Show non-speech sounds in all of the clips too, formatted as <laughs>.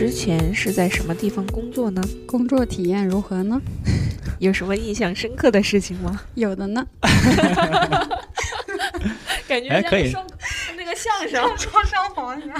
之前是在什么地方工作呢？工作体验如何呢？<laughs> 有什么印象深刻的事情吗？有的呢。<laughs> 感觉哎可以像那个相声双商房一样。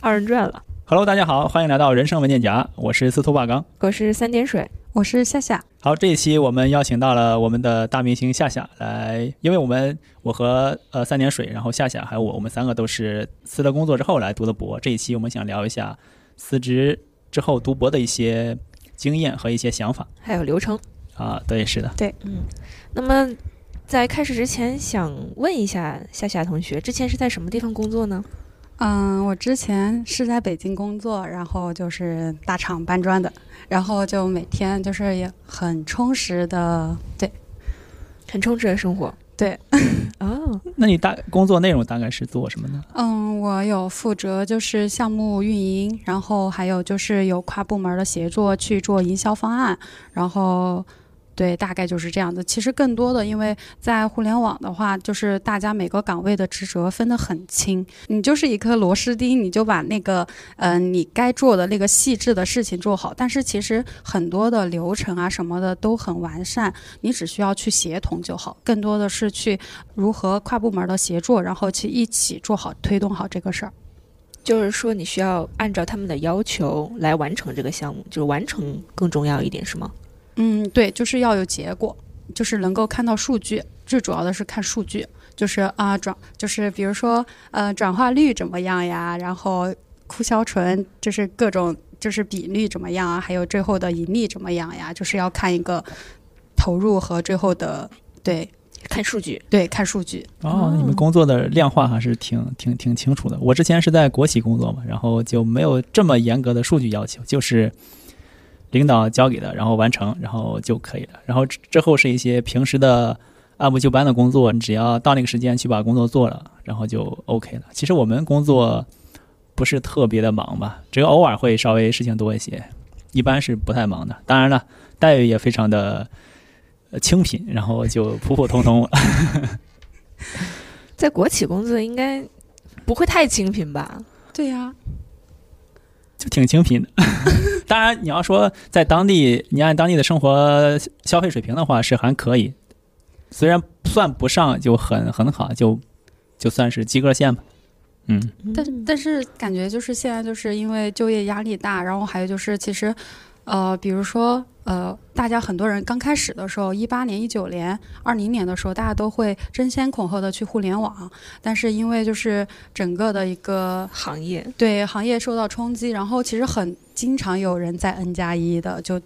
二人转了。Hello，大家好，欢迎来到人生文件夹，我是司徒霸刚。我是三点水，我是夏夏，好，这一期我们邀请到了我们的大明星夏夏来，因为我们我和呃三点水，然后夏夏还有我，我们三个都是辞了工作之后来读的博。这一期我们想聊一下辞职之后读博的一些经验和一些想法还有流程。啊。对，是的，对嗯，那么在开始之前，想问一下夏夏同学，之前是在什么地方工作呢？嗯，我之前是在北京工作，然后就是大厂搬砖的，然后就每天就是也很充实的，对很充实的生活。对。<laughs> 哦，那你大工作内容大概是做什么呢？嗯，我有负责就是项目运营，然后还有就是有跨部门的协作去做营销方案，然后对，大概就是这样的。其实更多的，因为在互联网的话，就是大家每个岗位的职责分得很清，你就是一颗螺丝钉，你就把那个呃你该做的那个细致的事情做好。但是其实很多的流程啊什么的都很完善，你只需要去协同就好。更多的是去如何跨部门的协作，然后去一起做好推动好这个事儿。就是说你需要按照他们的要求来完成这个项目，就是完成更重要一点，是吗？嗯，对，就是要有结果，就是能够看到数据，最主要的是看数据，就是啊转，就是比如说呃转化率怎么样呀，然后库销存就是各种就是比率怎么样啊，还有最后的盈利怎么样呀，就是要看一个投入和最后的对看数据。对看数据。哦，你们工作的量化还是挺挺挺清楚的。我之前是在国企工作嘛，然后就没有这么严格的数据要求，就是领导交给的，然后完成，然后就可以了。然后之之后是一些平时的按部就班的工作，你只要到那个时间去把工作做了，然后就 OK 了。其实我们工作不是特别的忙吧，只有偶尔会稍微事情多一些，一般是不太忙的。当然了，待遇也非常的呃清贫，然后就普普通通。<laughs> 在国企工作应该不会太清贫吧？对呀、就挺清贫的。<laughs> 当然，你要说在当地，你按当地的生活消费水平的话，是还可以，虽然算不上就很很好，就就算是及格线吧。嗯，但但是感觉就是现在就是因为就业压力大，然后还有就是其实，呃，比如说呃，大家很多人刚开始的时候，一八年、一九年、二零年的时候，大家都会争先恐后的去互联网，但是因为就是整个的一个行业对行业受到冲击，然后其实很经常有人在 N 加一的就。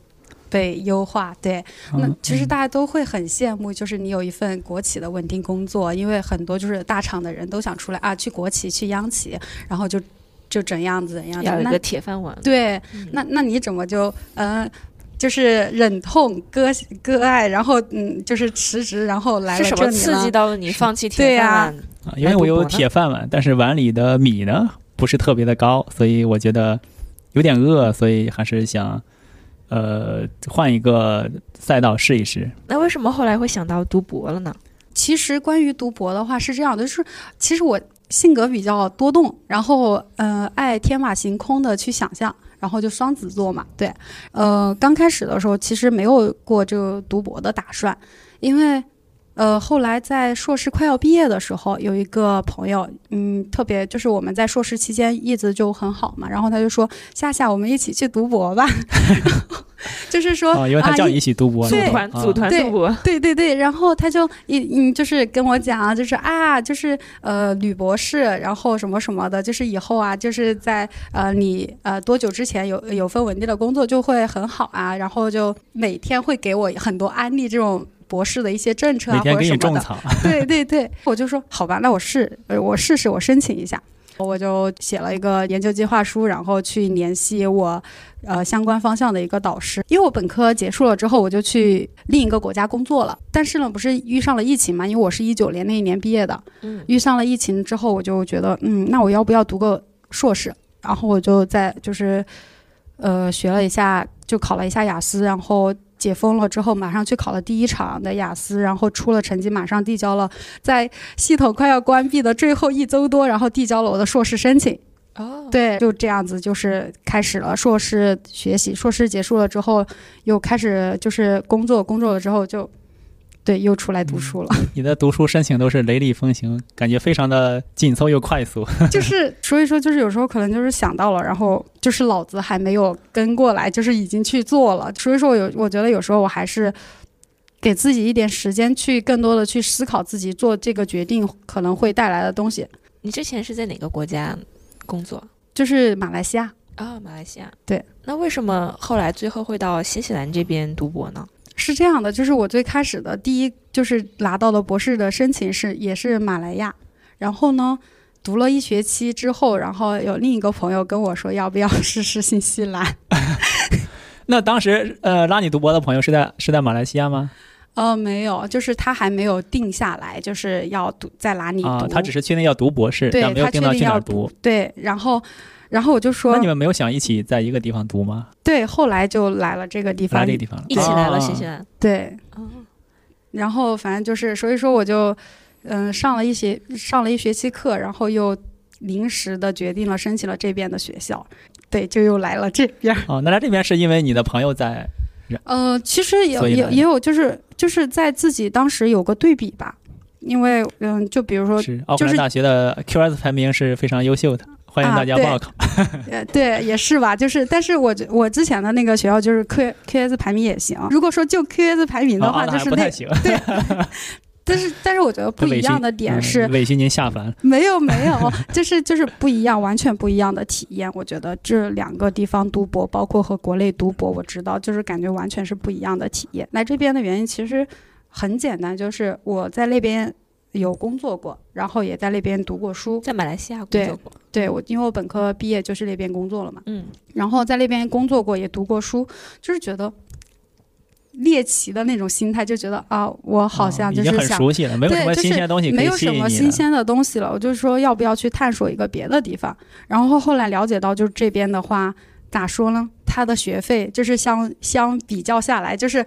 被优化，对，那嗯其实大家都会很羡慕，就是你有一份国企的稳定工作，因为很多就是大厂的人都想出来啊，去国企、去央企，然后就就怎样怎样。那要有一个铁饭碗。对，嗯那那你怎么就嗯、呃就是忍痛割割爱，然后嗯，就是辞职，然后来是什么了这里呢？刺激到了你放弃铁对呀饭碗？啊因为我有铁饭碗，但是碗里的米呢不是特别的高，所以我觉得有点饿，所以还是想呃换一个赛道试一试。那为什么后来会想到读博了呢？其实关于读博的话是这样的，就是其实我性格比较多动，然后呃爱天马行空的去想象。然后就双子座嘛，对，呃，刚开始的时候其实没有过这个读博的打算，因为呃，后来在硕士快要毕业的时候，有一个朋友，嗯，特别就是我们在硕士期间一直就很好嘛，然后他就说夏夏，我们一起去读博吧，<laughs> <laughs> 就是说啊，因为他叫你一起读博对组团啊组团对读博，对对对，然后他就一嗯，就是跟我讲，就是啊，就是呃，吕博士，然后什么什么的，就是以后啊，就是在呃你呃多久之前有有份稳定的工作就会很好啊，然后就每天会给我很多安利这种博士的一些政策啊或者什么的。你种草。对对对，我就说好吧，那我试，呃我试试，我申请一下。我就写了一个研究计划书，然后去联系我呃相关方向的一个导师。因为我本科结束了之后，我就去另一个国家工作了。但是呢，不是遇上了疫情嘛？因为我是一九年那一年毕业的，嗯，遇上了疫情之后，我就觉得，嗯，那我要不要读个硕士？然后我就在就是，呃，学了一下，就考了一下雅思，然后解封了之后，马上去考了第一场的雅思，然后出了成绩，马上递交了，在系统快要关闭的最后一周多，然后递交了我的硕士申请。哦，对，就这样子，就是开始了硕士学习。硕士结束了之后，又开始就是工作，工作了之后就，对，又出来读书了。你的读书申请都是雷厉风行，感觉非常的紧凑又快速。<laughs> 就是所以说，就是有时候可能就是想到了，然后就是脑子还没有跟过来，就是已经去做了。所以说我，有我觉得有时候我还是给自己一点时间，去更多的去思考自己做这个决定可能会带来的东西。你之前是在哪个国家工作？就是马来西亚。啊、马来西亚。对，那为什么后来最后会到新西兰这边读博呢？是这样的，就是我最开始的第一就是拿到的博士的申请是也是马来亚，然后呢读了一学期之后，然后有另一个朋友跟我说要不要试试新西兰，<laughs> 那当时呃拉你读博的朋友是在是在马来西亚吗？呃没有，就是他还没有定下来，就是要读在哪里读，啊，他只是确定要读博士，对但没有他定到去哪儿确定要读。对，然后然后我就说那你们没有想一起在一个地方读吗？对，后来就来了这个地方来这，个地方了，一起来了啊新西兰。对，哦，然后反正就是，所以说我就，嗯，上了一些上了一学期课，然后又临时的决定了申请了这边的学校，对，就又来了这边。哦，那来这边是因为你的朋友在呃，其实也也也有，就是就是在自己当时有个对比吧，因为嗯，就比如说，是奥克兰就是大学的 QS 排名是非常优秀的，欢迎啊大家报考。<laughs> 呃，对，也是吧，就是，但是我觉我之前的那个学校就是 Q QS 排名也行，如果说就 QS 排名的话，就是那还不太，行，<laughs> 但是但是我觉得不一样的点是，嗯委屈您下凡了。没有没有，就是就是不一样，完全不一样的体验。我觉得这两个地方读博，包括和国内读博，我知道就是感觉完全是不一样的体验。来这边的原因其实很简单，就是我在那边有工作过，然后也在那边读过书。在马来西亚工对作过。对我，因为我本科毕业就是那边工作了嘛，嗯，然后在那边工作过，也读过书，就是觉得猎奇的那种心态，就觉得啊，我好像就是想熟悉了，没有什么对就是新鲜东西没有什么。新鲜的东西了，我就说要不要去探索一个别的地方。然后后来了解到，就是这边的话，咋说呢？它的学费就是相相比较下来，就是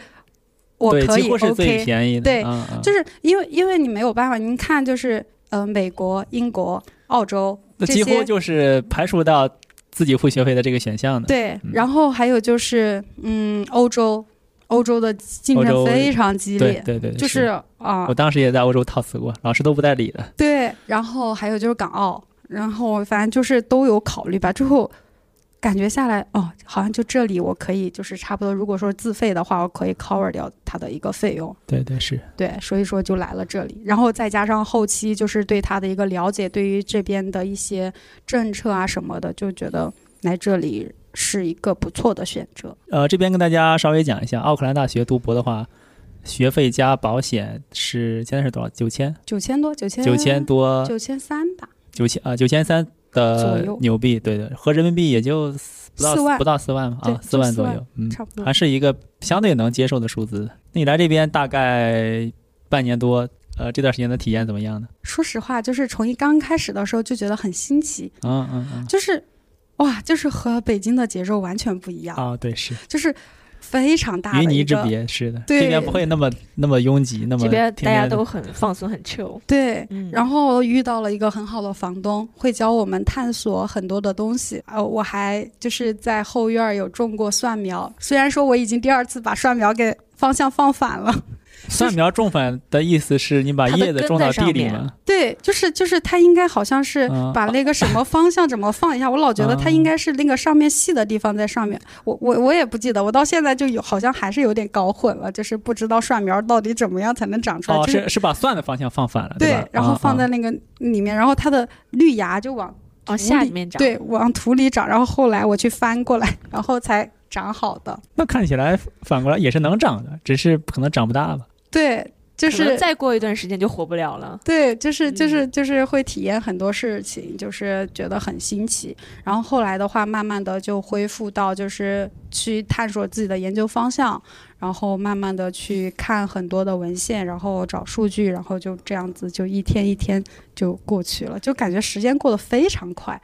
我对，可以几乎是最 OK，便宜的。对就是因为因为你没有办法，您看就是呃美国、英国、澳洲这那几乎些。就是排除到自己付学费的这个选项的。对嗯，然后还有就是，嗯，欧洲，欧洲的竞争非常激烈，对对对，就是啊，我当时也在欧洲套词过，老师都不带理的。对，然后还有就是港澳，然后反正就是都有考虑吧。最后感觉下来，哦，好像就这里我可以就是差不多，如果说自费的话，我可以 cover 掉它的一个费用。对对是，对，所以说就来了这里，然后再加上后期就是对它的一个了解，对于这边的一些政策啊什么的，就觉得来这里是一个不错的选择。呃，这边跟大家稍微讲一下，奥克兰大学读博的话，学费加保险是现在是多少？九千，九千多，九千九千多，九千三吧，九千啊，九千三左的右。纽币，对对，合人民币也就不到四万。不到四万嘛啊，四万万左右，嗯，差不多。还是一个相对能接受的数字。那你来这边大概半年多，呃，这段时间的体验怎么样呢？说实话，就是从一刚开始的时候就觉得很新奇，嗯嗯嗯，就是哇，就是和北京的节奏完全不一样，啊，对，是。就是非常大云泥的是的，对这边不会那么那么拥挤，那么这边大家都很放松，很 chill。对，嗯，然后遇到了一个很好的房东，会教我们探索很多的东西。呃，我还就是在后院儿有种过蒜苗，虽然说我已经第二次把蒜苗给方向放反了。蒜苗种反的意思是你把叶子种到地里吗？对，就是就是它应该好像是嗯把那个什么方向怎么放一下，我老觉得它啊应该是那个上面细的地方在上面。我我我也不记得，我到现在就有好像还是有点搞混了，就是不知道蒜苗到底怎么样才能长出来。哦，就是是把蒜的方向放反了，对吧？，然后放在那个里面，然后它的绿芽就往往土里下里面长。对，往土里长，然后后来我去翻过来，然后才长好的。那看起来反过来也是能长的，只是可能长不大吧。对，就是再过一段时间就活不了了。对，就是嗯就是就是会体验很多事情，就是觉得很新奇。然后后来的话，慢慢的就恢复到就是去探索自己的研究方向，然后慢慢的去看很多的文献，然后找数据，然后就这样子就一天一天就过去了，就感觉时间过得非常快。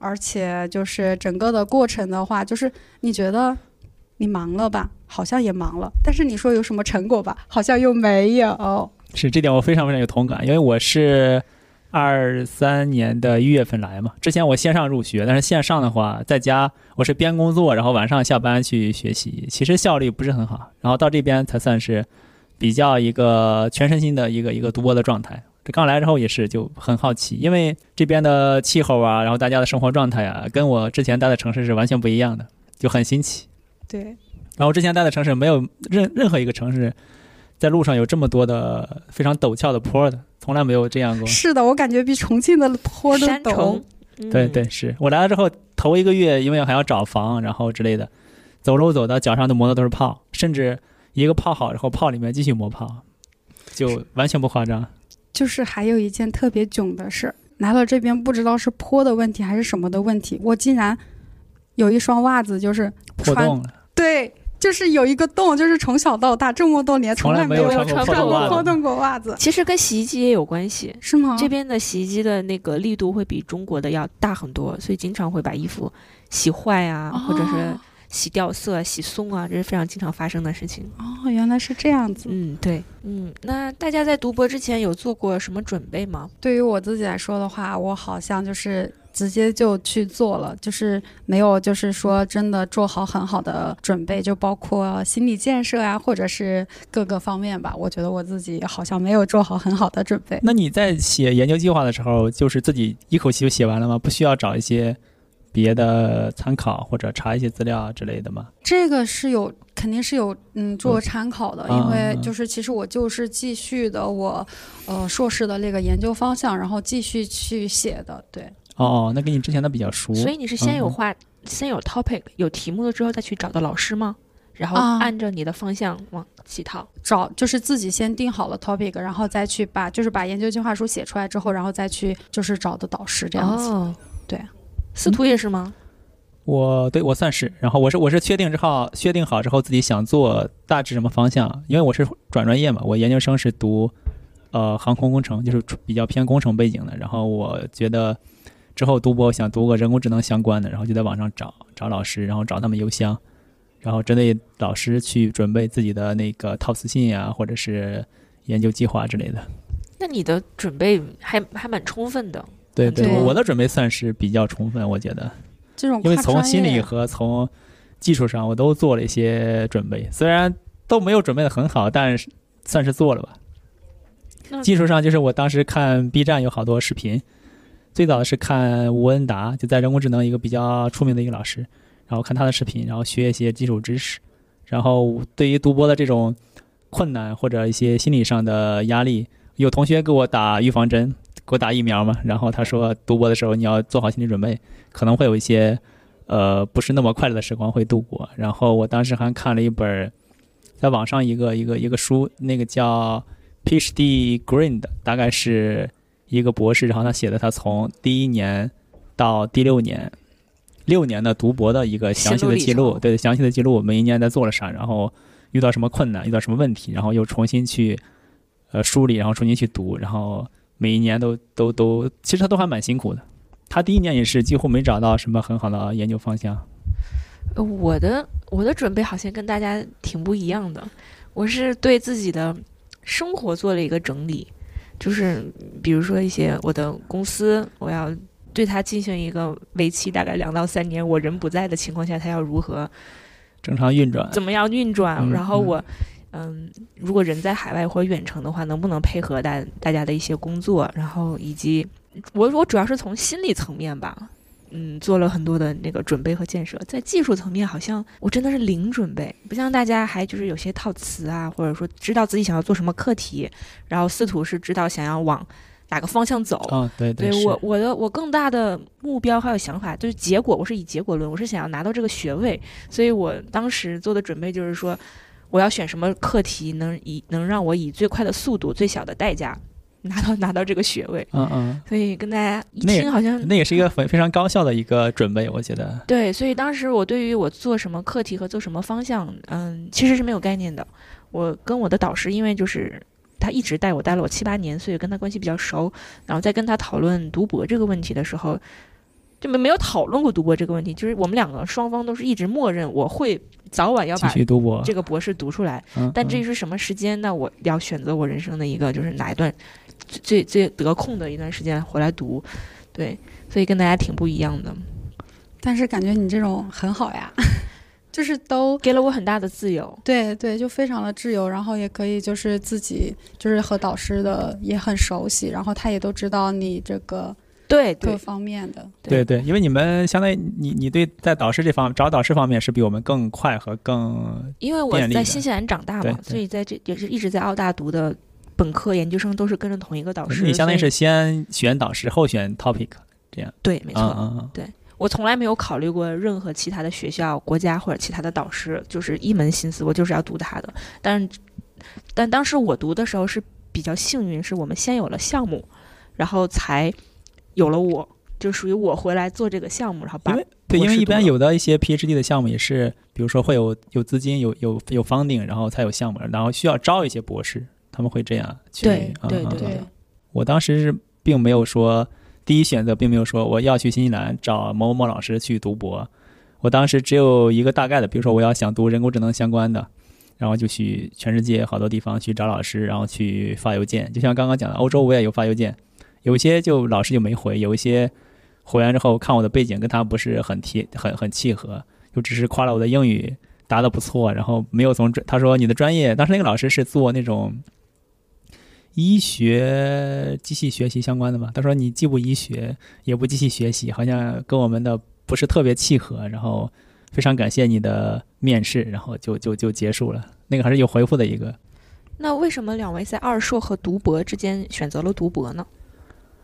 而且就是整个的过程的话，就是你觉得你忙了吧，好像也忙了，但是你说有什么成果吧，好像又没有。是这点我非常非常有同感，因为我是二三年的一月份来嘛。之前我线上入学，但是线上的话，在家我是边工作，然后晚上下班去学习，其实效率不是很好。然后到这边才算是比较一个全身心的一个一个读博的状态。这刚来之后也是就很好奇，因为这边的气候啊，然后大家的生活状态啊，跟我之前待的城市是完全不一样的，就很新奇。对，然后之前待的城市没有任任何一个城市在路上有这么多的非常陡峭的坡的，从来没有这样过。是的，我感觉比重庆的坡都陡。，嗯对对，是我来了之后头一个月，因为还要找房，然后之类的，走路走到脚上都磨的都是泡，甚至一个泡好之后泡里面继续磨泡，就完全不夸张。就是还有一件特别囧的事，来了这边不知道是坡的问题还是什么的问题，我竟然有一双袜子就是穿破洞了，对，就是有一个洞，就是从小到大这么多年从来没有穿过破洞过袜子，其实跟洗衣机也有关系。是吗？这边的洗衣机的那个力度会比中国的要大很多，所以经常会把衣服洗坏啊，或者是哦洗掉色、洗松啊，这是非常经常发生的事情。哦，原来是这样子。嗯，对，嗯，那大家在读博之前有做过什么准备吗？对于我自己来说的话，我好像就是直接就去做了，就是没有就是说真的做好很好的准备，就包括心理建设啊、或者是各个方面吧。我觉得我自己好像没有做好很好的准备。那你在写研究计划的时候，就是自己一口气就写完了吗？不需要找一些别的参考或者查一些资料啊之类的吗？这个是有，肯定是有，嗯，做参考的，嗯因为就是其实我就是继续的我，呃，硕士的那个研究方向，然后继续去写的，对。哦哦，那跟你之前的比较熟。所以你是先有嗯画，先有 topic 有题目了之后再去找到老师吗？然后啊按照你的方向往起套。找就是自己先定好了 topic，然后再去把就是把研究计划书写出来之后，然后再去就是找的导师这样子。哦，对，<laughs> 司徒也是吗？我对我算是，然后我是我是确定之后确定好之后自己想做大致什么方向，因为我是转专业嘛，我研究生是读呃航空工程，就是比较偏工程背景的，然后我觉得之后读博想读个人工智能相关的，然后就在网上找找老师，然后找他们邮箱，然后针对老师去准备自己的那个套词信呀、或者是研究计划之类的。那你的准备还还蛮充分的。对对，我我的准备算是比较充分，我觉得。这种因为从心理和从技术上我都做了一些准备，虽然都没有准备的很好，但是算是做了吧。技术上就是我当时看 B 站有好多视频，最早的是看吴恩达，就在人工智能一个比较出名的一个老师，然后看他的视频，然后学一些基础知识，然后对于读博的这种困难或者一些心理上的压力，有同学给我打预防针，给我打疫苗嘛，然后他说读博的时候你要做好心理准备，可能会有一些呃不是那么快乐的时光会度过。然后我当时还看了一本在网上一个一个一个书，那个叫 PhD Green 的，大概是一个博士，然后他写的他从第一年到第六年。六年的读博的一个详细的记录，对详细的记录，每一年在做了啥，然后遇到什么困难，遇到什么问题，然后又重新去呃梳理，然后重新去读，然后每一年都都都，其实他都还蛮辛苦的。他第一年也是几乎没找到什么很好的研究方向。呃我的我的准备好像跟大家挺不一样的，我是对自己的生活做了一个整理，就是比如说一些我的公司，我要对它进行一个为期大概两到三年，我人不在的情况下，它要如何正常运转，怎么样运转，嗯然后我。嗯，如果人在海外或者远程的话，能不能配合大大家的一些工作？然后以及我我主要是从心理层面吧，嗯，做了很多的那个准备和建设。在技术层面，好像我真的是零准备，不像大家还就是有些套词啊，或者说知道自己想要做什么课题，然后试图是知道想要往哪个方向走。啊、对对对我我的我更大的目标还有想法就是结果，我是以结果论，我是想要拿到这个学位，所以我当时做的准备就是说，我要选什么课题能以能让我以最快的速度、最小的代价拿到拿到这个学位，嗯嗯，所以跟大家一听好像那也是一个非非常高效的一个准备，我觉得。对，所以当时我对于我做什么课题和做什么方向，嗯，其实是没有概念的。我跟我的导师，因为就是他一直带我带了我七八年，所以跟他关系比较熟。然后在跟他讨论读博这个问题的时候，就没没有讨论过读博这个问题，就是我们两个双方都是一直默认我会早晚要把这个博士读出来。但至于是什么时间，那我要选择我人生的一个就是哪一段最最得空的一段时间回来读，对，所以跟大家挺不一样的，但是感觉你这种很好呀，<laughs> 就是都给了我很大的自由。对对，就非常的自由，然后也可以就是自己就是和导师的也很熟悉，然后他也都知道你这个各对各方面的。对对，因为你们相当于你你对在导师这方找导师方面是比我们更快和更因为我在新西兰长大嘛，所以在这也是一直在澳大读的本科、研究生都是跟着同一个导师。你相当于是先选导师后选 topic 这样。对，没错。嗯嗯我从来没有考虑过任何其他的学校、国家或者其他的导师，就是一门心思我就是要读他的。但但当时我读的时候是比较幸运，是我们先有了项目，然后才有了我，就属于我回来做这个项目，然后把对，因为一般有的一些 PhD 的项目也是，比如说会有有资金、有有有 funding，然后才有项目，然后需要招一些博士，他们会这样去。对对对对我当时是并没有说第一选择，并没有说我要去新西兰找某某某老师去读博。我当时只有一个大概的，比如说我要想读人工智能相关的，然后就去全世界好多地方去找老师，然后去发邮件。就像刚刚讲的，欧洲我也有发邮件，有一些就老师就没回，有一些回完之后看我的背景跟他不是很贴很很契合，就只是夸了我的英语答的不错，然后没有从专他说你的专业，当时那个老师是做那种医学机器学习相关的嘛，他说你既不医学也不机器学习，好像跟我们的不是特别契合，然后非常感谢你的面试，然后就就就结束了，那个还是有回复的一个。那为什么两位在二硕和读博之间选择了读博呢？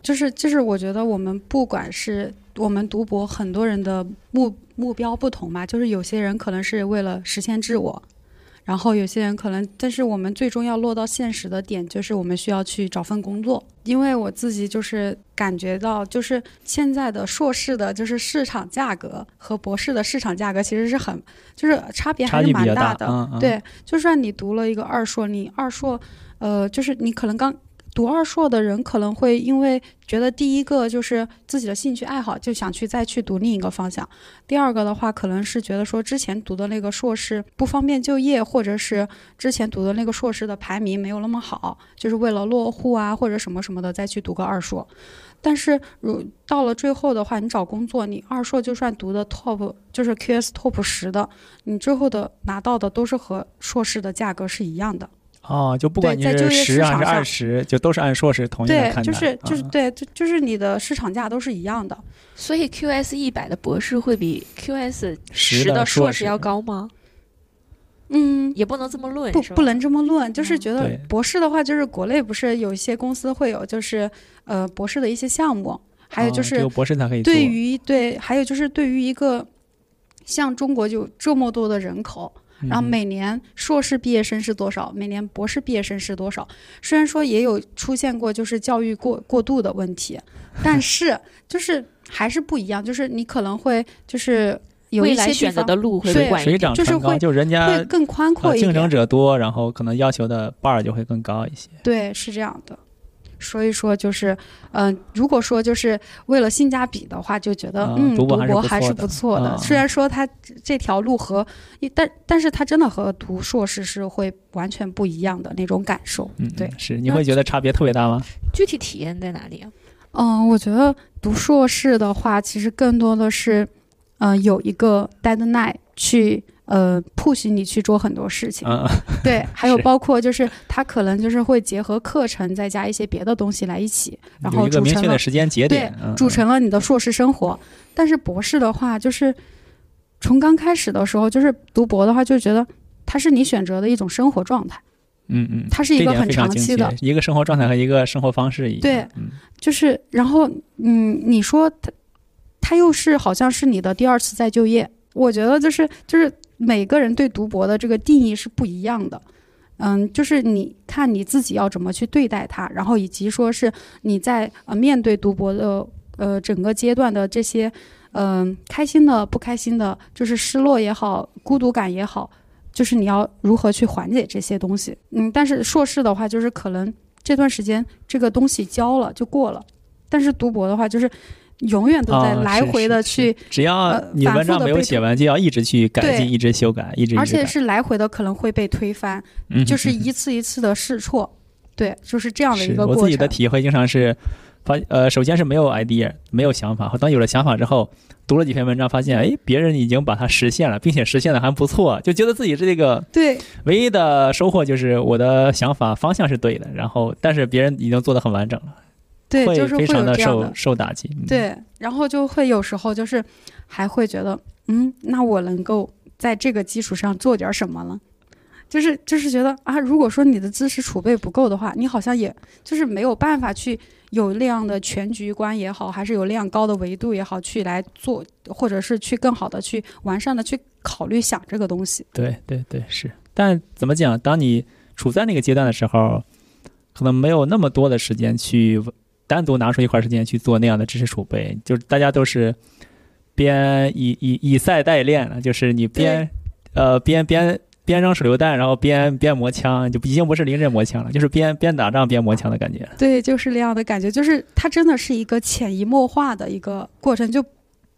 就是就是，我觉得我们不管是我们读博，很多人的目目标不同嘛，就是有些人可能是为了实现自我，然后有些人可能，但是我们最终要落到现实的点，就是我们需要去找份工作。因为我自己就是感觉到，就是现在的硕士的，就是市场价格和博士的市场价格其实是很，就是差别还是蛮大的。嗯嗯、对，就算你读了一个二硕，你二硕，呃，就是你可能刚读二硕的人可能会因为觉得第一个就是自己的兴趣爱好，就想去再去读另一个方向；第二个的话，可能是觉得说之前读的那个硕士不方便就业，或者是之前读的那个硕士的排名没有那么好，就是为了落户啊或者什么什么的再去读个二硕。但是，如到了最后的话，你找工作，你二硕就算读的 top，就是 QS top 十的，你最后的拿到的都是和硕士的价格是一样的。哦，就不管你是十还是二十，就都是按硕士同样看待。就是就是嗯对，就就是你的市场价都是一样的。所以 QS 一百的博士会比 QS 十十的硕硕士要高吗？嗯，也不能这么论，不不能这么论，就是嗯觉得博士的话，就是国内不是有一些公司会有就是呃博士的一些项目，还有就是哦有博士才可以。对于对，还有就是对于一个像中国就这么多的人口，嗯，然后每年硕士毕业生是多少，每年博士毕业生是多少？虽然说也有出现过就是教育过过度的问题，<laughs> 但是就是还是不一样，就是你可能会就是有未一些选择的路会对更广一点。水涨就是船高，会就人家会更宽阔一点。呃竞争者多，然后可能要求的 bar 就会更高一些。对，是这样的。所以说，就是，嗯、如果说就是为了性价比的话，就觉得，嗯嗯，读博还是博还是不错的虽然说它这这条路和，但但是它真的和读硕士是会完全不一样的那种感受。嗯，对嗯是你会觉得差别特别大吗？具体体验在哪里啊？嗯，我觉得读硕士的话，其实更多的是，嗯、有一个 deadline 去呃 push 你去做很多事情。嗯，对，<laughs> 还有包括就是他可能就是会结合课程，再加一些别的东西来一起，然后有一个组成了明确的时间节对点，嗯组成了你的硕士生活。但是博士的话，就是从刚开始的时候，就是读博的话，就觉得它是你选择的一种生活状态，嗯嗯，它是一个很长期的一个生活状态和一个生活方式一样。对嗯，就是然后嗯，你说它它又是好像是你的第二次再就业，我觉得就是就是每个人对读博的这个定义是不一样的。嗯，就是你看你自己要怎么去对待它，然后以及说是你在呃面对读博的呃整个阶段的这些嗯、开心的、不开心的，就是失落也好，孤独感也好，就是你要如何去缓解这些东西。嗯，但是硕士的话，就是可能这段时间这个东西交了就过了，但是读博的话，就是永远都在啊来回的是去，只要呃你文章没有写完，就要一直去改进，一直修改，一直。而且是来回的可能会被推翻，嗯就是一次一次的试错。对，就是这样的一个过程。我自己的体会经常是发呃，首先是没有 idea，没有想法，当有了想法之后，读了几篇文章，发现哎，别人已经把它实现了，并且实现的还不错，就觉得自己是这个对唯一的收获就是我的想法方向是对的，然后但是别人已经做的很完整了，对，会就是会非常的受有这样的。受打击。嗯，对，然后就会有时候就是还会觉得，嗯，那我能够在这个基础上做点什么了？就是就是觉得啊，如果说你的知识储备不够的话，你好像也就是没有办法去有那样的全局观也好，还是有那样高的维度也好，去来做，或者是去更好的去完善的去考虑想这个东西。对对对是。但怎么讲？当你处在那个阶段的时候，可能没有那么多的时间去单独拿出一块时间去做那样的知识储备，就是大家都是边以以以赛代练了，就是你边呃边边边扔手榴弹，然后边边磨枪，就已经不是临阵磨枪了，就是边边打仗边磨枪的感觉。对，就是那样的感觉，就是它真的是一个潜移默化的一个过程，就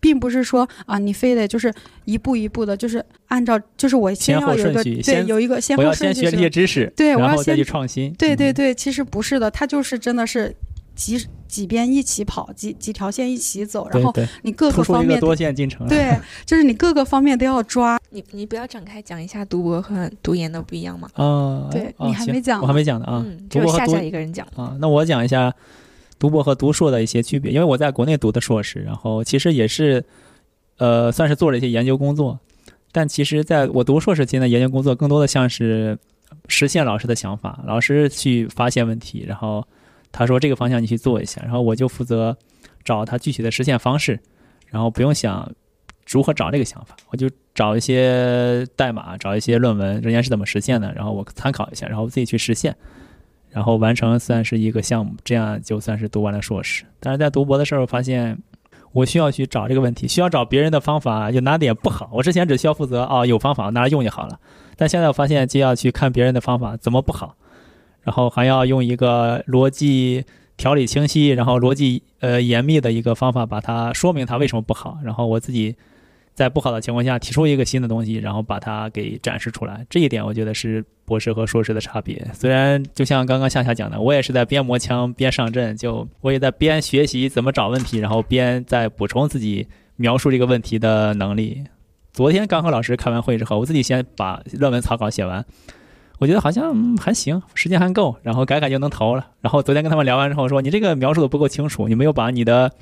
并不是说啊，你非得就是一步一步的，就是按照就是我先要有一个对有一个先我要先学这些知识，对我要然后再先去创新。嗯对对对，其实不是的，它就是真的是几几边一起跑，几几条线一起走，然后你各个方面出一个多线进程。对，<laughs> 就是你各个方面都要抓。你你不要展开讲一下读博和读研的不一样吗？啊，对哦你还没讲我还没讲呢啊。嗯，就是下读博和读下一个人讲。啊，那我讲一下读博和读硕的一些区别，因为我在国内读的硕士，然后其实也是，呃，算是做了一些研究工作，但其实在我读硕士期间的研究工作，更多的像是实现老师的想法，老师去发现问题，然后他说这个方向你去做一下，然后我就负责找他具体的实现方式，然后不用想如何找这个想法，我就找一些代码，找一些论文，人家是怎么实现的，然后我参考一下，然后自己去实现。然后完成算是一个项目，这样就算是读完了硕士。但是在读博的时候发现，我需要去找这个问题，需要找别人的方法，有哪点不好。我之前只需要负责哦，有方法拿来用就好了。但现在我发现就要去看别人的方法怎么不好，然后还要用一个逻辑条理清晰，然后逻辑呃严密的一个方法把它说明它为什么不好，然后我自己在不好的情况下提出一个新的东西，然后把它给展示出来。这一点我觉得是博士和硕士的差别。虽然就像刚刚夏夏讲的，我也是在边磨枪边上阵，就我也在边学习怎么找问题，然后边在补充自己描述这个问题的能力。昨天刚和老师开完会之后，我自己先把论文草稿写完，我觉得好像、还行，时间还够，然后改改就能投了。然后昨天跟他们聊完之后说，你这个描述的不够清楚，你没有把你的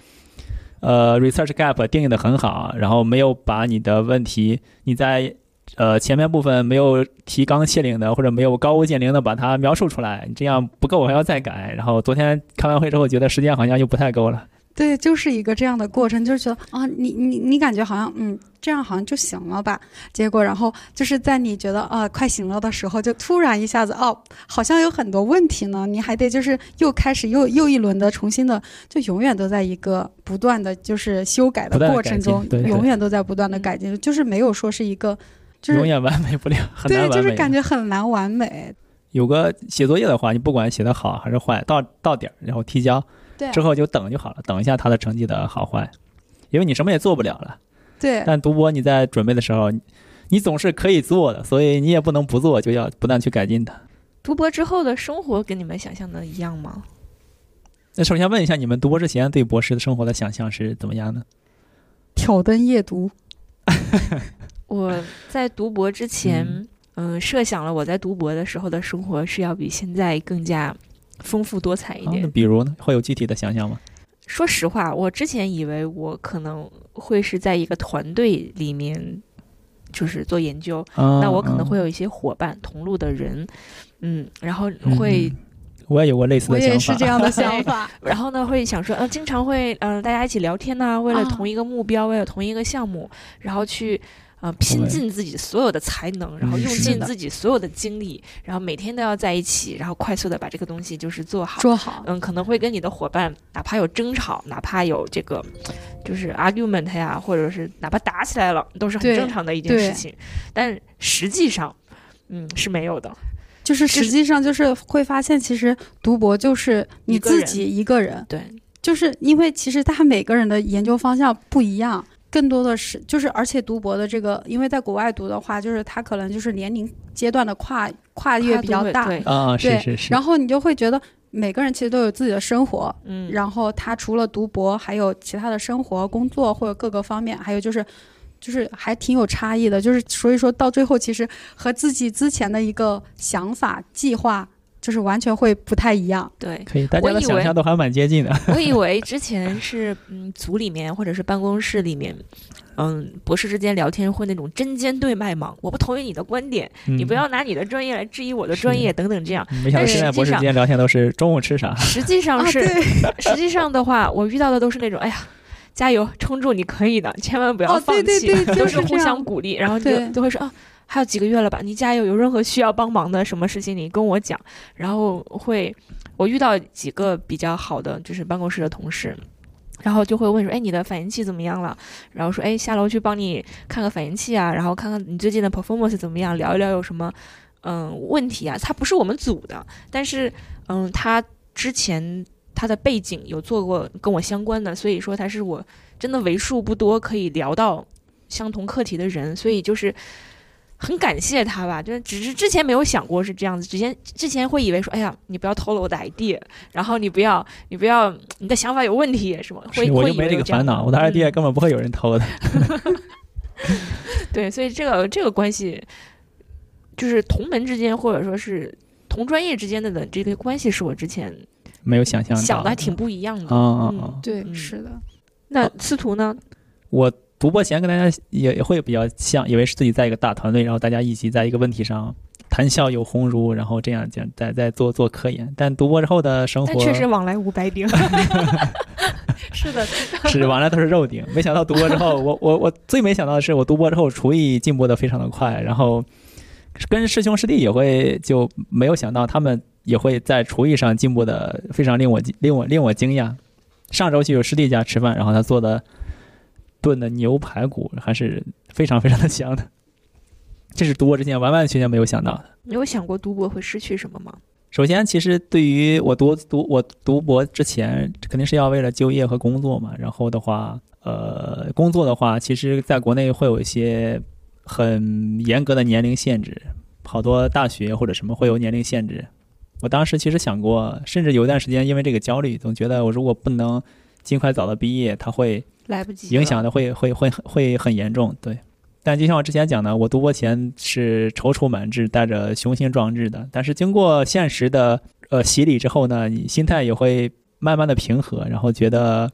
呃 research gap 定义的很好，然后没有把你的问题你在呃前面部分没有提纲挈领的，或者没有高屋建瓴的把它描述出来，你这样不够，我还要再改。然后昨天开完会之后，觉得时间好像又不太够了。对，就是一个这样的过程，就是觉得啊，你你你感觉好像嗯，这样好像就行了吧？结果然后就是在你觉得啊快行了的时候，就突然一下子哦，好像有很多问题呢，你还得就是又开始又又一轮的重新的，就永远都在一个不断的就是修改的过程中，对对永远都在不断的改进，就是没有说是一个就是永远完美不了，很难对，完美。就是感觉很难完美。有个写作业的话，你不管写的好还是坏，到到点儿然后提交对之后就等就好了，等一下他的成绩的好坏，因为你什么也做不了了。对但读博你在准备的时候，你你总是可以做的，所以你也不能不做，就要不断去改进它。读博之后的生活跟你们想象的一样吗？那首先问一下，你们读博之前对博士的生活的想象是怎么样的？挑灯夜读，<laughs> <laughs> 我在读博之前，嗯、设想了我在读博的时候的生活是要比现在更加丰富多彩一啊，点。那比如呢，会有具体的想象吗？说实话，我之前以为我可能会是在一个团队里面，就是做研究，啊，那我可能啊会有一些伙伴、同路的人，嗯，然后会，嗯我也有过类似我也的想法。是这样的想法。<laughs> 然后呢会想说，呃，经常会，嗯、大家一起聊天呐、为了啊同一个目标，为了同一个项目，然后去。呃，拼尽自己所有的才能，然后嗯用尽自己所有的精力，然后每天都要在一起，然后快速的把这个东西就是做好。做好，嗯，可能会跟你的伙伴，哪怕有争吵，哪怕有这个就是 argument 呀，或者是哪怕打起来了，都是很正常的一件事情。但实际上，嗯，是没有的。就是实际上就是会发现，其实读博就是你自己一个人，对，就是因为其实他每个人的研究方向不一样，更多的是就是，而且读博的这个，因为在国外读的话，就是他可能就是年龄阶段的跨跨越比较大，对，啊，是对是是，然后你就会觉得每个人其实都有自己的生活，嗯，然后他除了读博，还有其他的生活、工作或者各个方面，还有就是。就是还挺有差异的，就是所以说到最后，其实和自己之前的一个想法、计划，就是完全会不太一样。对。可以，大家的我以为想象都还蛮接近的。我以为之前是嗯组里面或者是办公室里面，嗯博士之间聊天会那种针尖对麦芒，我不同意你的观点，你不嗯要拿你的专业来质疑我的专业等等这样。没想到现在博士之间聊天都是中午吃啥？<laughs> 实际上啊，是，对，实际上的话，我遇到的都是那种，哎呀，加油，撑住，你可以的，千万不要哦放对弃，对对就是都互相鼓励，然后就对就会说啊，还有几个月了吧，你加油，有任何需要帮忙的什么事情你跟我讲，然后会，我遇到几个比较好的就是办公室的同事。然后就会问说，哎，你的反应器怎么样了？然后说，哎，下楼去帮你看个反应器啊，然后看看你最近的 performance 怎么样，聊一聊有什么嗯问题啊。他不是我们组的，但是嗯，他之前他的背景有做过跟我相关的，所以说他是我真的为数不多可以聊到相同课题的人，所以就是很感谢他吧。就是只是之前没有想过是这样子，之前之前会以为说，哎呀，你不要偷了我的 idea，然后你不要你不要你的想法有问题什么，会是我就没这个烦恼，我的嗯 idea 根本不会有人偷的。<laughs> 对，所以这个这个关系，就是同门之间或者说是同专业之间的的这个关系，是我之前没有想象到想的还挺不一样的。啊啊！对，嗯是的，那司徒呢？我读博前跟大家也也会比较像，以为是自己在一个大团队，然后大家一起在一个问题上谈笑有鸿儒，然后这样这样在在做做科研。但读博之后的生活确实往来无白丁。是的，是往来都是肉丁。没想到读博之后，我我我最没想到的是，我读博之后厨艺进步的非常的快，然后跟师兄师弟也会就没有想到他们也会在厨艺上进步的非常令我令我令我惊讶。上周去我师弟家吃饭，然后他做的炖的牛排骨还是非常非常的香的，这是读博之前完完全全没有想到的。你有想过读博会失去什么吗？首先，其实对于我读读我读博之前，肯定是要为了就业和工作嘛。然后的话，呃，工作的话，其实在国内会有一些很严格的年龄限制，好多大学或者什么会有年龄限制。我当时其实想过，甚至有一段时间因为这个焦虑，总觉得我如果不能尽快早的毕业，他会来不及，影响的会会会会很严重，对。但就像我之前讲的，我读博前是踌躇满志，带着雄心壮志的。但是经过现实的呃洗礼之后呢，你心态也会慢慢的平和，然后觉得，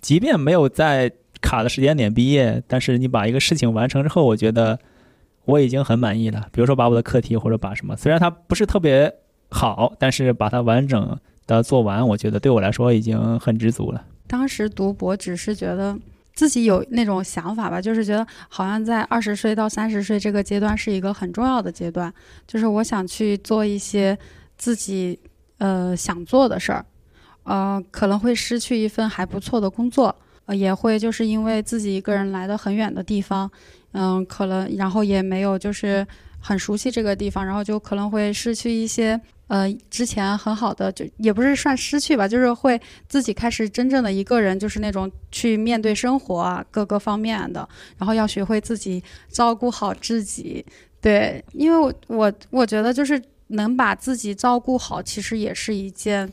即便没有在卡的时间点毕业，但是你把一个事情完成之后，我觉得我已经很满意了。比如说把我的课题或者把什么，虽然它不是特别好，但是把它完整的做完，我觉得对我来说已经很知足了。当时读博只是觉得自己有那种想法吧，就是觉得好像在二十岁到三十岁这个阶段是一个很重要的阶段，就是我想去做一些自己呃想做的事儿，呃可能会失去一份还不错的工作，呃也会就是因为自己一个人来的很远的地方，嗯、可能然后也没有就是很熟悉这个地方，然后就可能会失去一些。呃，之前很好的，就也不是算失去吧，就是会自己开始真正的一个人，就是那种去面对生活啊，各个方面的，然后要学会自己照顾好自己。对，因为我我我觉得就是能把自己照顾好，其实也是一件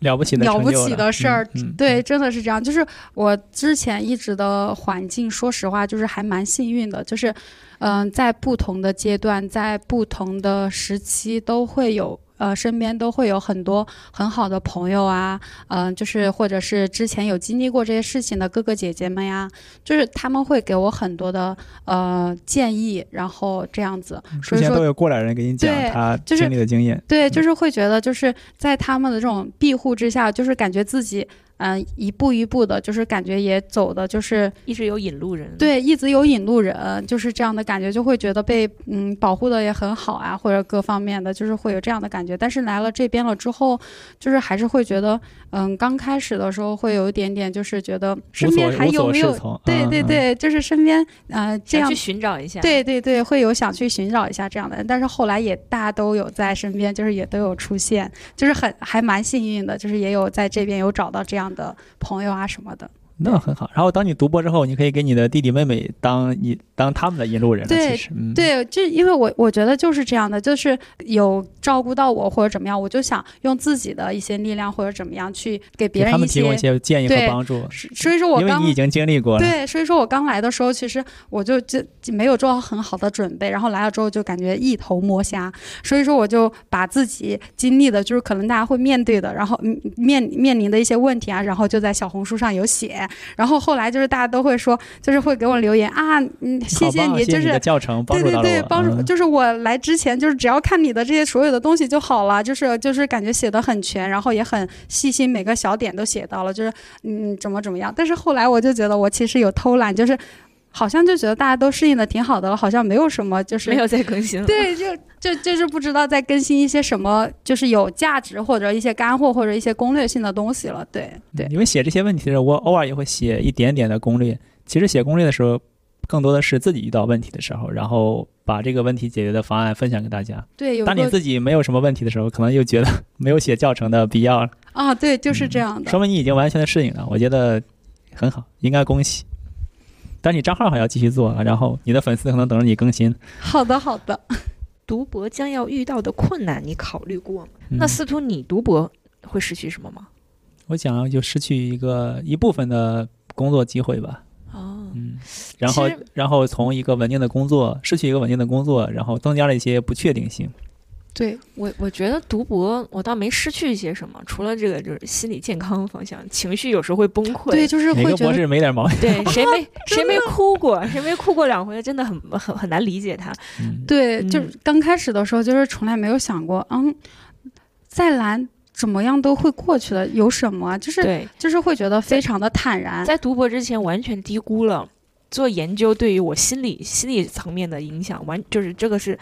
了不起的了不起的事儿嗯嗯对，真的是这样。就是我之前一直的环境，说实话，就是还蛮幸运的，就是嗯、在不同的阶段，在不同的时期，都会有。呃，身边都会有很多很好的朋友啊，嗯、就是或者是之前有经历过这些事情的哥哥姐姐们呀，就是他们会给我很多的呃建议，然后这样子，所以说之前都有过来人给你讲他经历的经验，对，就是会觉得就是在他们的这种庇护之下，就是感觉自己嗯、呃一步一步的，就是感觉也走的就是一直有引路人。，对，一直有引路人，就是这样的感觉，就会觉得被嗯保护的也很好啊，或者各方面的，就是会有这样的感觉。但是来了这边了之后，就是还是会觉得，嗯，刚开始的时候会有一点点，就是觉得身边还有没有？对对对，就是身边呃这样去寻找一下。，对对对，会有想去寻找一下这样的人，但是后来也大家都有在身边，就是也都有出现，就是很还蛮幸运的，就是也有在这边有找到这样的朋友啊什么的。那很好。然后当你读博之后，你可以给你的弟弟妹妹当你当他们的引路人了。对其实，嗯，对，就因为我我觉得就是这样的，就是有照顾到我或者怎么样，我就想用自己的一些力量或者怎么样去给别给他们人一提供一些建议和帮助，所以说我刚因为你已经经历过了。对，所以说我刚来的时候，其实我就就就没有做好很好的准备，然后来了之后就感觉一头摸瞎，所以说我就把自己经历的，就是可能大家会面对的，然后嗯面面临的一些问题啊，然后就在小红书上有写，然后后来就是大家都会说，就是会给我留言啊，嗯，谢谢你，就是对对对。帮助嗯就是我来之前，就是只要看你的这些所有的东西就好了，就是就是感觉写的很全，然后也很细心，每个小点都写到了，就是嗯怎么怎么样。但是后来我就觉得我其实有偷懒，就是好像就觉得大家都适应的挺好的了，好像没有什么就是没有再更新了。对，就就就是不知道在更新一些什么，就是有价值或者一些干货或者一些攻略性的东西了。对对因为写这些问题的时候，我偶尔也会写一点点的攻略。其实写攻略的时候，更多的是自己遇到问题的时候，然后把这个问题解决的方案分享给大家。对，有当你自己没有什么问题的时候，可能又觉得没有写教程的必要了。啊，对，就是这样的。说明你已经完全的适应了，我觉得很好，应该恭喜。但你账号还要继续做，然后你的粉丝可能等着你更新。好的，好的。<laughs> 读博将要遇到的困难，你考虑过吗？嗯那司徒，你读博会失去什么吗？我想就失去一个一部分的工作机会吧。哦，嗯，然后然后从一个稳定的工作失去一个稳定的工作，然后增加了一些不确定性。对，我我觉得读博我倒没失去一些什么，除了这个就是心理健康方向，情绪有时候会崩溃。对，就是哪个博会觉得士没点毛病？对，谁没 <laughs> 谁没哭过？谁没哭过两回？真的很很很难理解他。嗯，<laughs> 对，就刚开始的时候，就是从来没有想过，嗯，再难怎么样都会过去的，有什么啊？就是对，就是会觉得非常的坦然。在读博之前完全低估了做研究对于我心理心理层面的影响，完就是这个是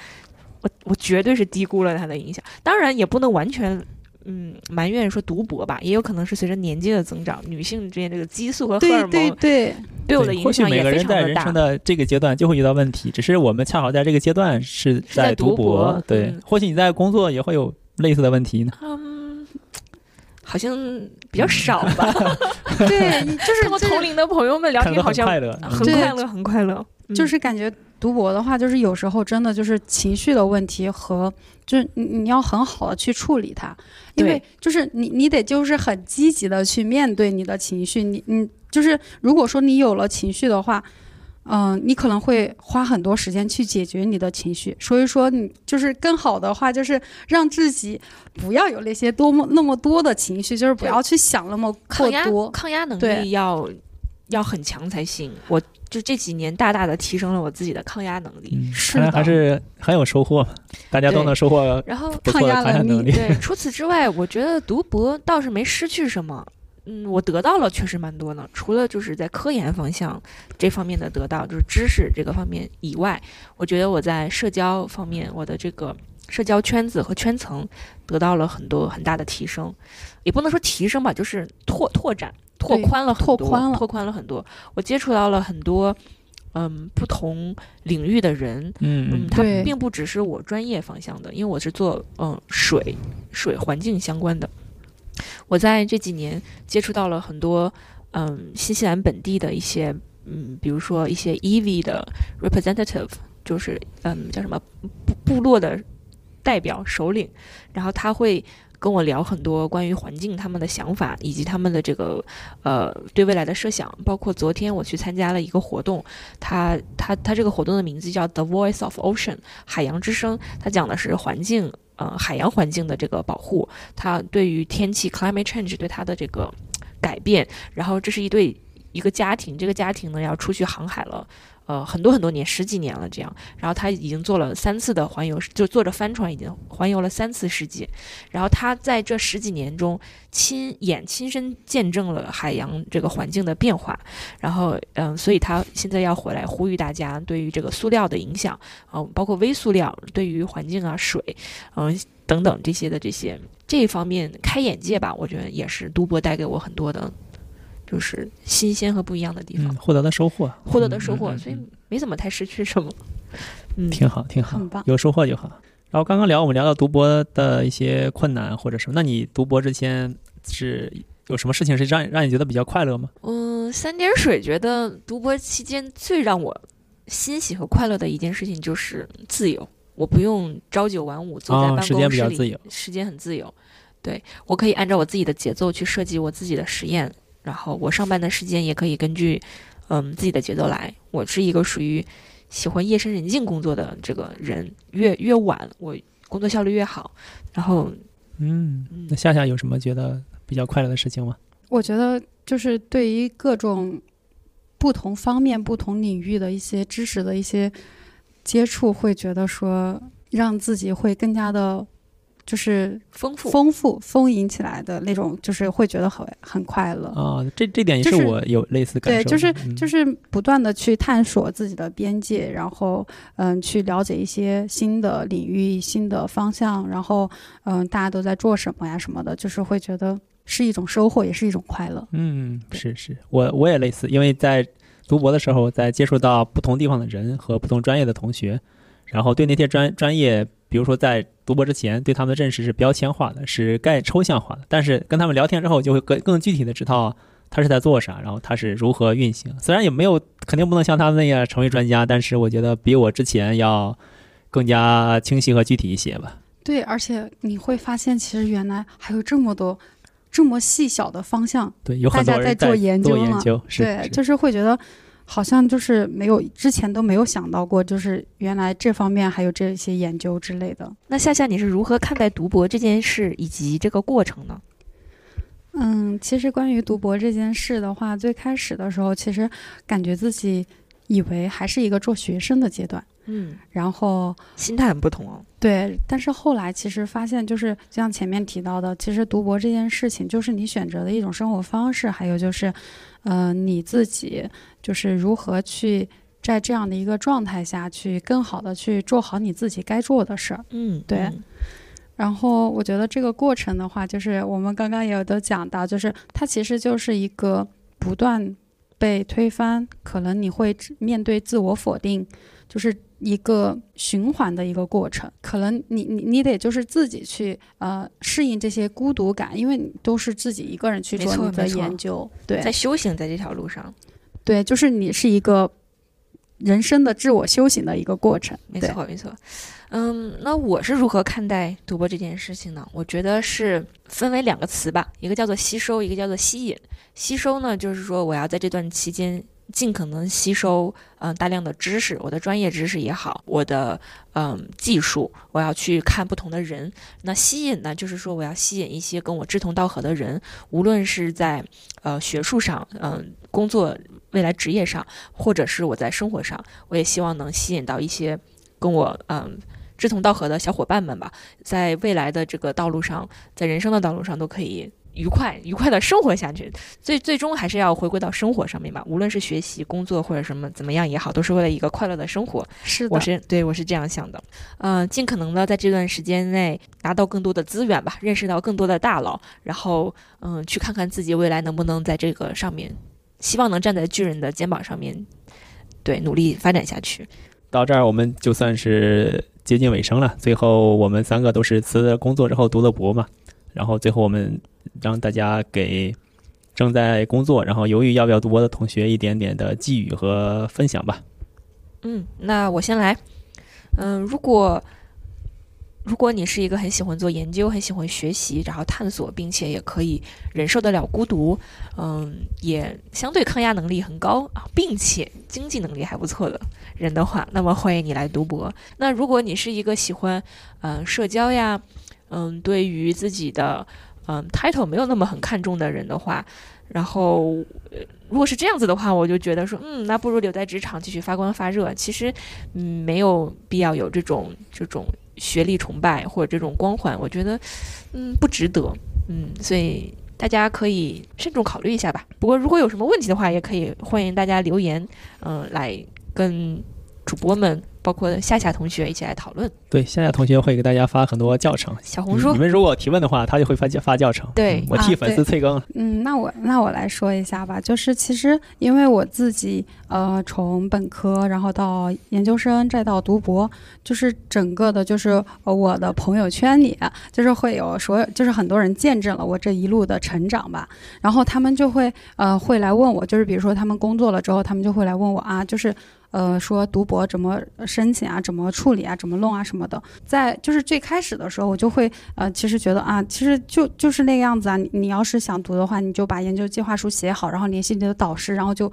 我我绝对是低估了它的影响。当然也不能完全。嗯，埋怨说读博吧，也有可能是随着年纪的增长，女性之间这个激素和荷对尔蒙对对对我的影响也非每个人常的大在人生。的这个阶段就会遇到问题，只是我们恰好在这个阶段是在读读博博。对嗯，或许你在工作也会有类似的问题呢。嗯，好像比较少吧。<laughs> 对，你就是跟我就是同龄的朋友们聊看天，好像快乐，很快乐，很快乐。嗯就是感觉读博的话，就是有时候真的就是情绪的问题和就是你你要很好的去处理它，因为对就是你你得就是很积极的去面对你的情绪，你你就是如果说你有了情绪的话。嗯，你可能会花很多时间去解决你的情绪，所以说你就是更好的话，就是让自己不要有那些多么那么多的情绪，就是不要去想那么过多。抗压能力要要很强才行。我就这几年大大的提升了我自己的抗压能力。嗯，是看来还是很有收获，大家都能收获然后不错的抗压能力抗压能力。对，除此之外，我觉得读博倒是没失去什么。嗯，我得到了确实蛮多呢。除了就是在科研方向这方面的得到，就是知识这个方面以外，我觉得我在社交方面，我的这个社交圈子和圈层得到了很多很大的提升，也不能说提升吧，就是拓拓展、拓宽了很多，拓宽了拓宽了很多。我接触到了很多嗯不同领域的人，嗯嗯，他并不只是我专业方向的，因为我是做嗯水水环境相关的。我在这几年接触到了很多嗯新西兰本地的一些嗯，比如说一些 EV 的 representative，就是嗯叫什么部部落的代表首领，然后他会。跟我聊很多关于环境他们的想法，以及他们的这个呃对未来的设想。包括昨天我去参加了一个活动，它它它这个活动的名字叫 The Voice of Ocean 海洋之声，它讲的是环境呃海洋环境的这个保护，它对于天气 climate change 对它的这个改变。然后这是一对一个家庭，这个家庭呢要出去航海了。呃，很多很多年，十几年了，这样。然后他已经做了三次的环游，就坐着帆船已经环游了三次世界。然后他在这十几年中，亲眼亲身见证了海洋这个环境的变化。然后，嗯，所以他现在要回来呼吁大家，对于这个塑料的影响，嗯、包括微塑料对于环境啊、水，嗯、等等这些的这些这一方面开眼界吧。我觉得也是读博带给我很多的，就是新鲜和不一样的地方。嗯，获得的收获，获得的收获，所以没怎么太失去什么。嗯，挺好，挺好很棒，有收获就好。然后刚刚聊我们聊到读博的一些困难或者什么，那你读博之前是有什么事情是让让你觉得比较快乐吗？嗯，嗯，三点水觉得读博期间最让我欣喜和快乐的一件事情就是自由，我不用朝九晚五坐在办公室里，哦时间比较自由时间很自由。对我可以按照我自己的节奏去设计我自己的实验，然后我上班的时间也可以根据嗯自己的节奏来。我是一个属于喜欢夜深人静工作的这个人，越越晚我工作效率越好。然后嗯，嗯那夏夏有什么觉得比较快乐的事情吗？我觉得就是对于各种不同方面、不同领域的一些知识的一些接触，会觉得说让自己会更加的，就是丰富，丰富、丰盈起来的那种，就是会觉得很很快乐。啊，这这点也是是我有类似感受对，就是嗯就是不断的去探索自己的边界，然后嗯，去了解一些新的领域、新的方向，然后嗯，大家都在做什么呀什么的，就是会觉得是一种收获，也是一种快乐。嗯，是是，我我也类似，因为在读博的时候，在接触到不同地方的人和不同专业的同学，然后对那些专专业，比如说在读博之前对他们的认识是标签化的，是概抽象化的，但是跟他们聊天之后，就会更更具体的知道他是在做啥，然后他是如何运行。虽然也没有肯定不能像他们那样成为专家，但是我觉得比我之前要更加清晰和具体一些吧。对，而且你会发现，其实原来还有这么多这么细小的方向，对，有很多人在做研究对，就是会觉得好像就是没有之前都没有想到过，就是原来这方面还有这些研究之类的。那夏夏，你是如何看待读博这件事以及这个过程呢？嗯，其实关于读博这件事的话，最开始的时候，其实感觉自己以为还是一个做学生的阶段，嗯，然后心态很不同哦。对，但是后来其实发现，就是像前面提到的，其实读博这件事情，就是你选择的一种生活方式，还有就是，呃，你自己就是如何去在这样的一个状态下去更好的去做好你自己该做的事儿。嗯，对嗯然后我觉得这个过程的话，就是我们刚刚也有都讲到，就是它其实就是一个不断被推翻，可能你会面对自我否定，就是一个循环的一个过程。可能你你你得就是自己去呃适应这些孤独感，因为你都是自己一个人去做你的研究，对在修行在这条路上，对，就是你是一个人生的自我修行的一个过程。没错没错。嗯，那我是如何看待赌博这件事情呢？我觉得是分为两个词吧，一个叫做吸收，一个叫做吸引。吸收呢，就是说我要在这段期间尽可能吸收嗯、大量的知识，我的专业知识也好，我的嗯、技术，我要去看不同的人。那吸引呢，就是说我要吸引一些跟我志同道合的人，无论是在呃学术上，嗯、工作未来职业上，或者是我在生活上，我也希望能吸引到一些跟我嗯。志同道合的小伙伴们吧，在未来的这个道路上，在人生的道路上都可以愉快愉快的生活下去。最最终还是要回归到生活上面吧，无论是学习、工作或者什么怎么样也好，都是为了一个快乐的生活。是的，我是对我是这样想的，嗯、尽可能的在这段时间内拿到更多的资源吧，认识到更多的大佬，然后嗯、去看看自己未来能不能在这个上面，希望能站在巨人的肩膀上面，对，努力发展下去。到这儿我们就算是接近尾声了。最后我们三个都是辞了工作之后读了博嘛，然后最后我们让大家给正在工作然后犹豫要不要读博的同学一点点的寄语和分享吧。嗯，那我先来。嗯，如果如果你是一个很喜欢做研究、很喜欢学习，然后探索，并且也可以忍受得了孤独，嗯，也相对抗压能力很高啊，并且经济能力还不错的人的话，那么欢迎你来读博。那如果你是一个喜欢嗯社交呀，嗯，对于自己的嗯 title 没有那么很看重的人的话，然后如果是这样子的话，我就觉得说，嗯，那不如留在职场继续发光发热。其实，嗯，没有必要有这种这种学历崇拜或者这种光环，我觉得，嗯，不值得。嗯，所以大家可以慎重考虑一下吧。不过，如果有什么问题的话，也可以欢迎大家留言，嗯、来跟主播们，包包括夏夏同学一起来讨论。对，夏夏同学会给大家发很多教程，小红书你们如果提问的话，他就会发发教程。对嗯我替啊粉丝催更了。嗯，那我那我来说一下吧，就是其实因为我自己呃从本科然后到研究生再到读博，就是整个的就是呃我的朋友圈里，就是会有所有就是很多人见证了我这一路的成长吧，然后他们就会呃会来问我，就是比如说他们工作了之后，他们就会来问我啊，就是。呃，说读博怎么申请啊，怎么处理啊，怎么弄啊什么的，在就是最开始的时候，我就会呃，其实觉得啊，其实就就是那个样子啊。你你要是想读的话，你就把研究计划书写好，然后联系你的导师，然后就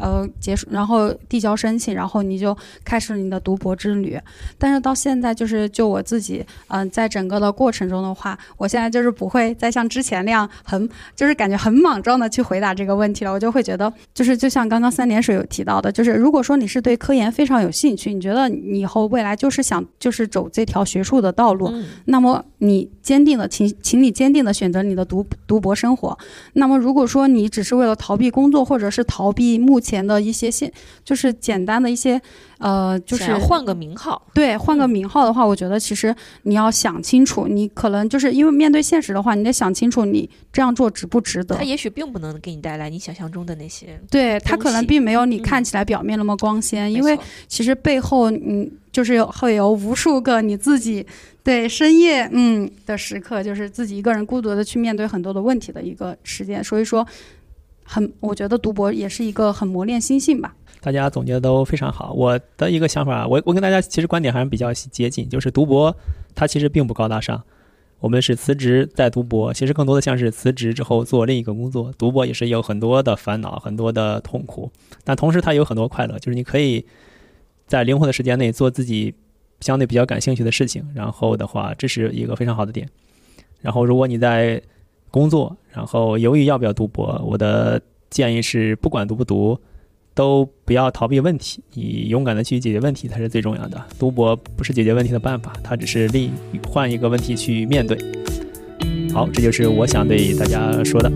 呃结束，然后递交申请，然后你就开始你的读博之旅。但是到现在，就是就我自己，嗯、在整个的过程中的话，我现在就是不会再像之前那样很就是感觉很莽撞的去回答这个问题了。我就会觉得，就是就像刚刚三点水有提到的，就是如果说你是对科研非常有兴趣，你觉得你以后未来就是想就是走这条学术的道路，嗯，那么你坚定的，请请你坚定的选择你的读读博生活。那么如果说你只是为了逃避工作，或者是逃避目前的一些现，就是简单的一些，呃，就是换个名号。对换个名号的话，我觉得其实你要想清楚，你可能就是因为面对现实的话，你得想清楚你这样做值不值得他。也许并不能给你带来你想象中的那些，对他可能并没有你嗯看起来表面那么光鲜，因为其实背后嗯，就是有会有无数个你自己对深夜嗯的时刻，就是自己一个人孤独的去面对很多的问题的一个时间。所以说，很我觉得读博也是一个很磨练心性吧。大家总结的都非常好。我的一个想法，我我跟大家其实观点还是比较接近，就是读博它其实并不高大上。我们是辞职再读博，其实更多的像是辞职之后做另一个工作。读博也是有很多的烦恼，很多的痛苦，但同时它也有很多快乐，就是你可以在灵活的时间内做自己相对比较感兴趣的事情。然后的话，这是一个非常好的点。然后如果你在工作，然后犹豫要不要读博，我的建议是，不管读不读，都不要逃避问题，你勇敢的去解决问题才是最重要的。读博不是解决问题的办法，它只是另换一个问题去面对。好，这就是我想对大家说的。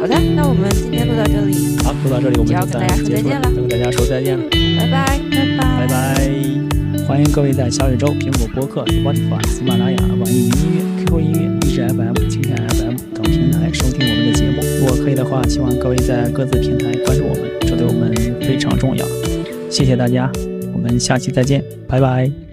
好的，那我们今天录到这里，好，录到这里，我们就要跟大家说再见了跟大家说再见了，拜拜。拜拜拜拜。欢迎各位在小宇宙、苹果播客、Spotify、喜马拉雅、网易云音乐、QQ 音乐、FM、蜻蜓 FM 等平台收听我们的节目。如果可以的话，希望各位在各自平台关注我们，这对我们非常重要。谢谢大家，我们下期再见，拜拜。